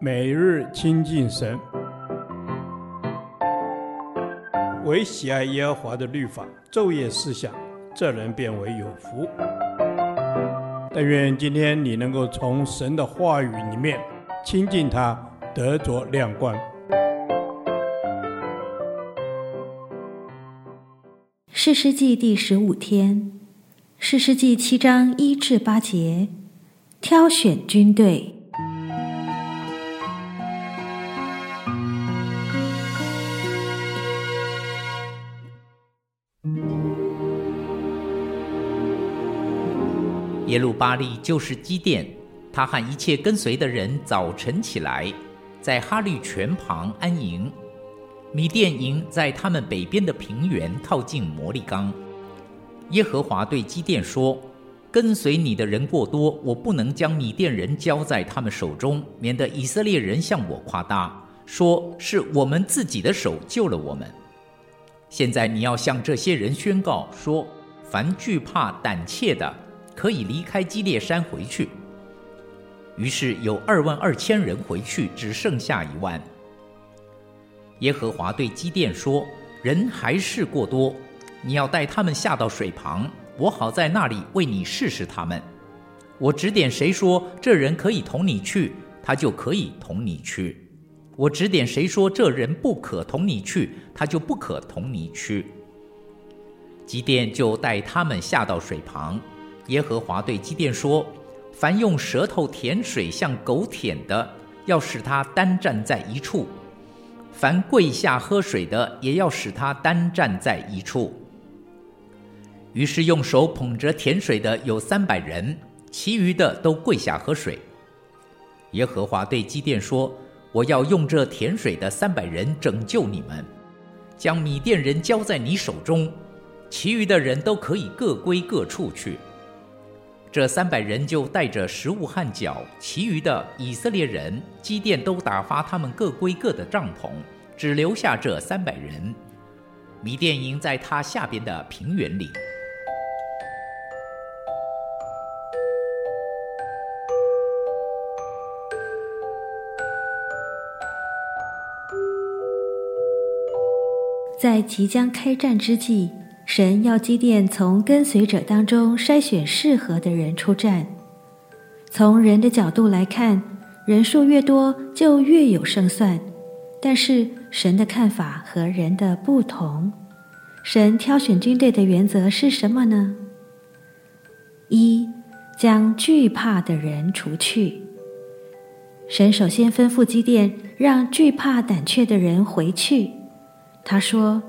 每日亲近神，唯喜爱耶和华的律法，昼夜思想，这人便为有福。但愿今天你能够从神的话语里面亲近他，得着亮光。士师记第十五天，士师记七章一至八节，挑选军队。耶路巴力就是基甸，他和一切跟随的人早晨起来，在哈绿泉旁安营。米甸营在他们北边的平原，靠近摩利冈。耶和华对基甸说：“跟随你的人过多，我不能将米甸人交在他们手中，免得以色列人向我夸大，说是我们自己的手救了我们。现在你要向这些人宣告说：凡惧怕胆怯的。”可以离开基列山回去。于是有二万二千人回去，只剩下一万。耶和华对基甸说：“人还是过多，你要带他们下到水旁，我好在那里为你试试他们。我指点谁说这人可以同你去，他就可以同你去；我指点谁说这人不可同你去，他就不可同你去。”基甸就带他们下到水旁。耶和华对基甸说：“凡用舌头舔水像狗舔的，要使他单站在一处；凡跪下喝水的，也要使他单站在一处。”于是用手捧着舔水的有三百人，其余的都跪下喝水。耶和华对基甸说：“我要用这舔水的三百人拯救你们，将米甸人交在你手中，其余的人都可以各归各处去。”这三百人就带着食物和脚，其余的以色列人，基甸都打发他们各归各的帐篷，只留下这三百人。米甸营在他下边的平原里。在即将开战之际，神要基甸从跟随者当中筛选适合的人出战。从人的角度来看，人数越多就越有胜算。但是神的看法和人的不同。神挑选军队的原则是什么呢？一，将惧怕的人除去。神首先吩咐基甸让惧怕胆怯的人回去。他说。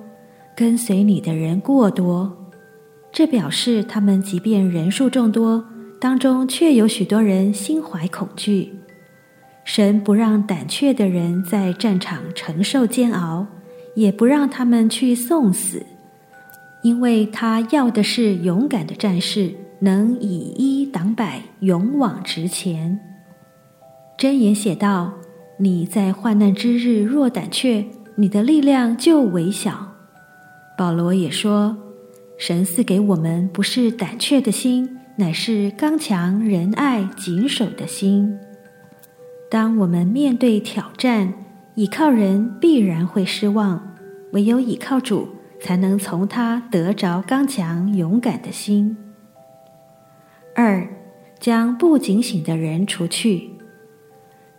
跟随你的人过多，这表示他们即便人数众多，当中却有许多人心怀恐惧。神不让胆怯的人在战场承受煎熬，也不让他们去送死，因为他要的是勇敢的战士，能以一挡百，勇往直前。箴言写道：“你在患难之日若胆怯，你的力量就微小。”保罗也说：“神赐给我们不是胆怯的心，乃是刚强、仁爱、谨守的心。当我们面对挑战，倚靠人必然会失望，唯有倚靠主，才能从他得着刚强、勇敢的心。”二，将不警醒的人除去。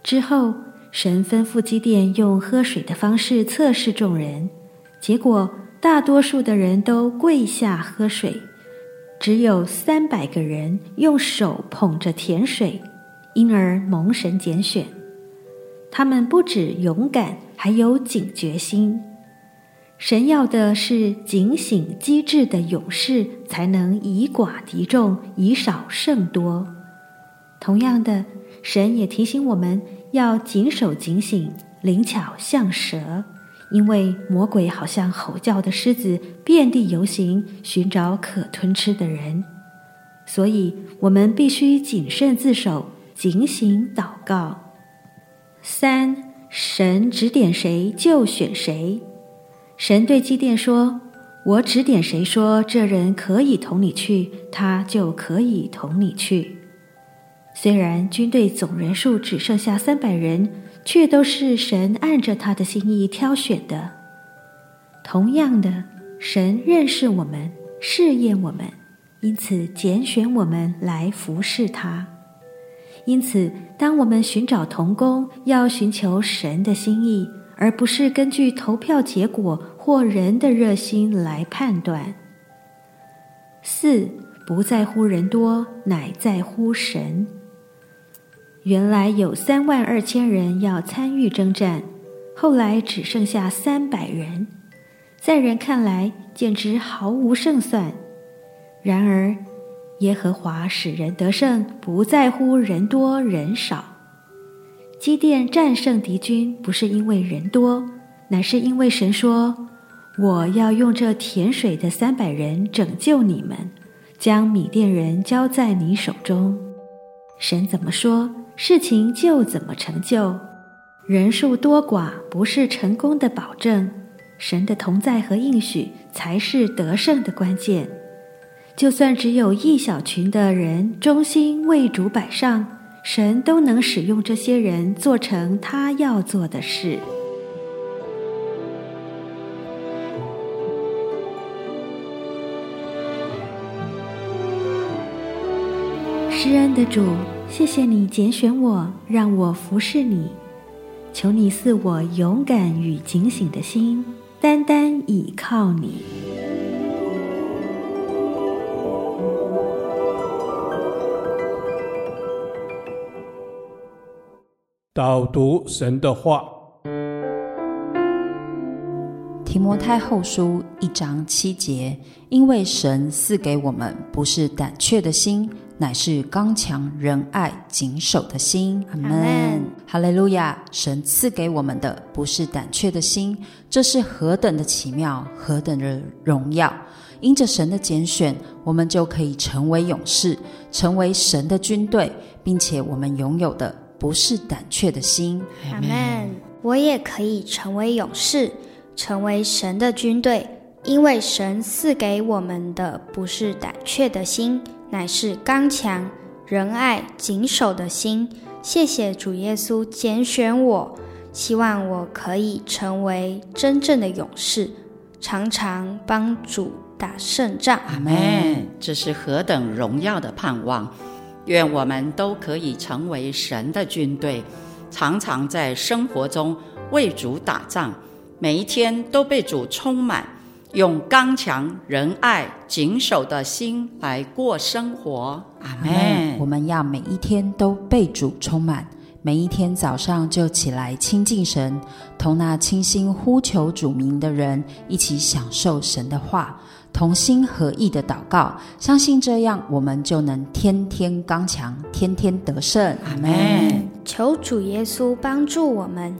之后，神吩咐基甸用喝水的方式测试众人，结果。大多数的人都跪下喝水，只有三百个人用手捧着甜水，因而蒙神拣选。他们不止勇敢，还有警觉心。神要的是警醒机智的勇士，才能以寡敌众，以少胜多。同样的，神也提醒我们要谨守警醒，灵巧像蛇。因为魔鬼好像吼叫的狮子，遍地游行，寻找可吞吃的人，所以我们必须谨慎自守，警醒祷告。三，神指点谁就选谁。神对基甸说：“我指点谁说这人可以同你去，他就可以同你去。”虽然军队总人数只剩下三百人，却都是神按着他的心意挑选的。同样的，神认识我们，试验我们，因此拣选我们来服侍他。因此，当我们寻找同工，要寻求神的心意，而不是根据投票结果或人的热心来判断。四，不在乎人多，乃在乎神。原来有三万二千人要参与征战，后来只剩下三百人，在人看来简直毫无胜算。然而，耶和华使人得胜，不在乎人多人少。基甸战胜敌军，不是因为人多，乃是因为神说：“我要用这甜水的三百人拯救你们，将米甸人交在你手中。”神怎么说？事情就怎么成就，人数多寡不是成功的保证，神的同在和应许才是得胜的关键。就算只有一小群的人忠心为主摆上，神都能使用这些人做成他要做的事。施恩的主。谢谢你拣选我，让我服侍你。求你赐我勇敢与警醒的心，单单倚靠你。导读神的话，提摩太后书一章七节，因为神赐给我们不是胆怯的心。乃是刚强、仁爱、谨守的心。阿门。哈利路亚！神赐给我们的不是胆怯的心，这是何等的奇妙，何等的荣耀！因着神的拣选，我们就可以成为勇士，成为神的军队，并且我们拥有的不是胆怯的心。阿门。我也可以成为勇士，成为神的军队，因为神赐给我们的不是胆怯的心。乃是刚强、仁爱、谨守的心。谢谢主耶稣拣选我，希望我可以成为真正的勇士，常常帮主打胜仗。阿门。这是何等荣耀的盼望！愿我们都可以成为神的军队，常常在生活中为主打仗，每一天都被主充满。用刚强、仁爱、谨守的心来过生活。阿门。我们要每一天都被主充满，每一天早上就起来亲近神，同那清心呼求主名的人一起享受神的话，同心合意的祷告，相信这样我们就能天天刚强，天天得胜。阿门。求主耶稣帮助我们，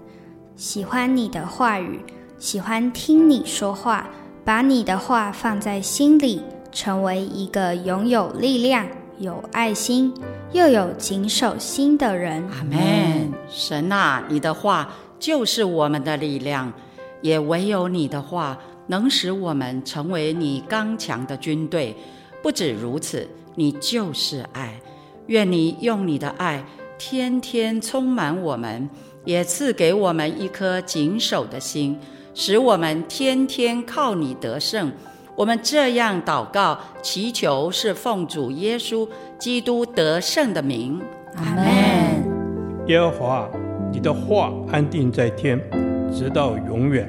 喜欢你的话语，喜欢听你说话。把你的话放在心里，成为一个拥有力量、有爱心又有谨守心的人。阿门。神啊，你的话就是我们的力量，也唯有你的话能使我们成为你刚强的军队。不止如此，你就是爱。愿你用你的爱天天充满我们，也赐给我们一颗谨守的心。使我们天天靠你得胜，我们这样祷告祈求，是奉主耶稣基督得胜的名。阿门。耶和华，你的话安定在天，直到永远。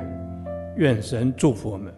愿神祝福我们。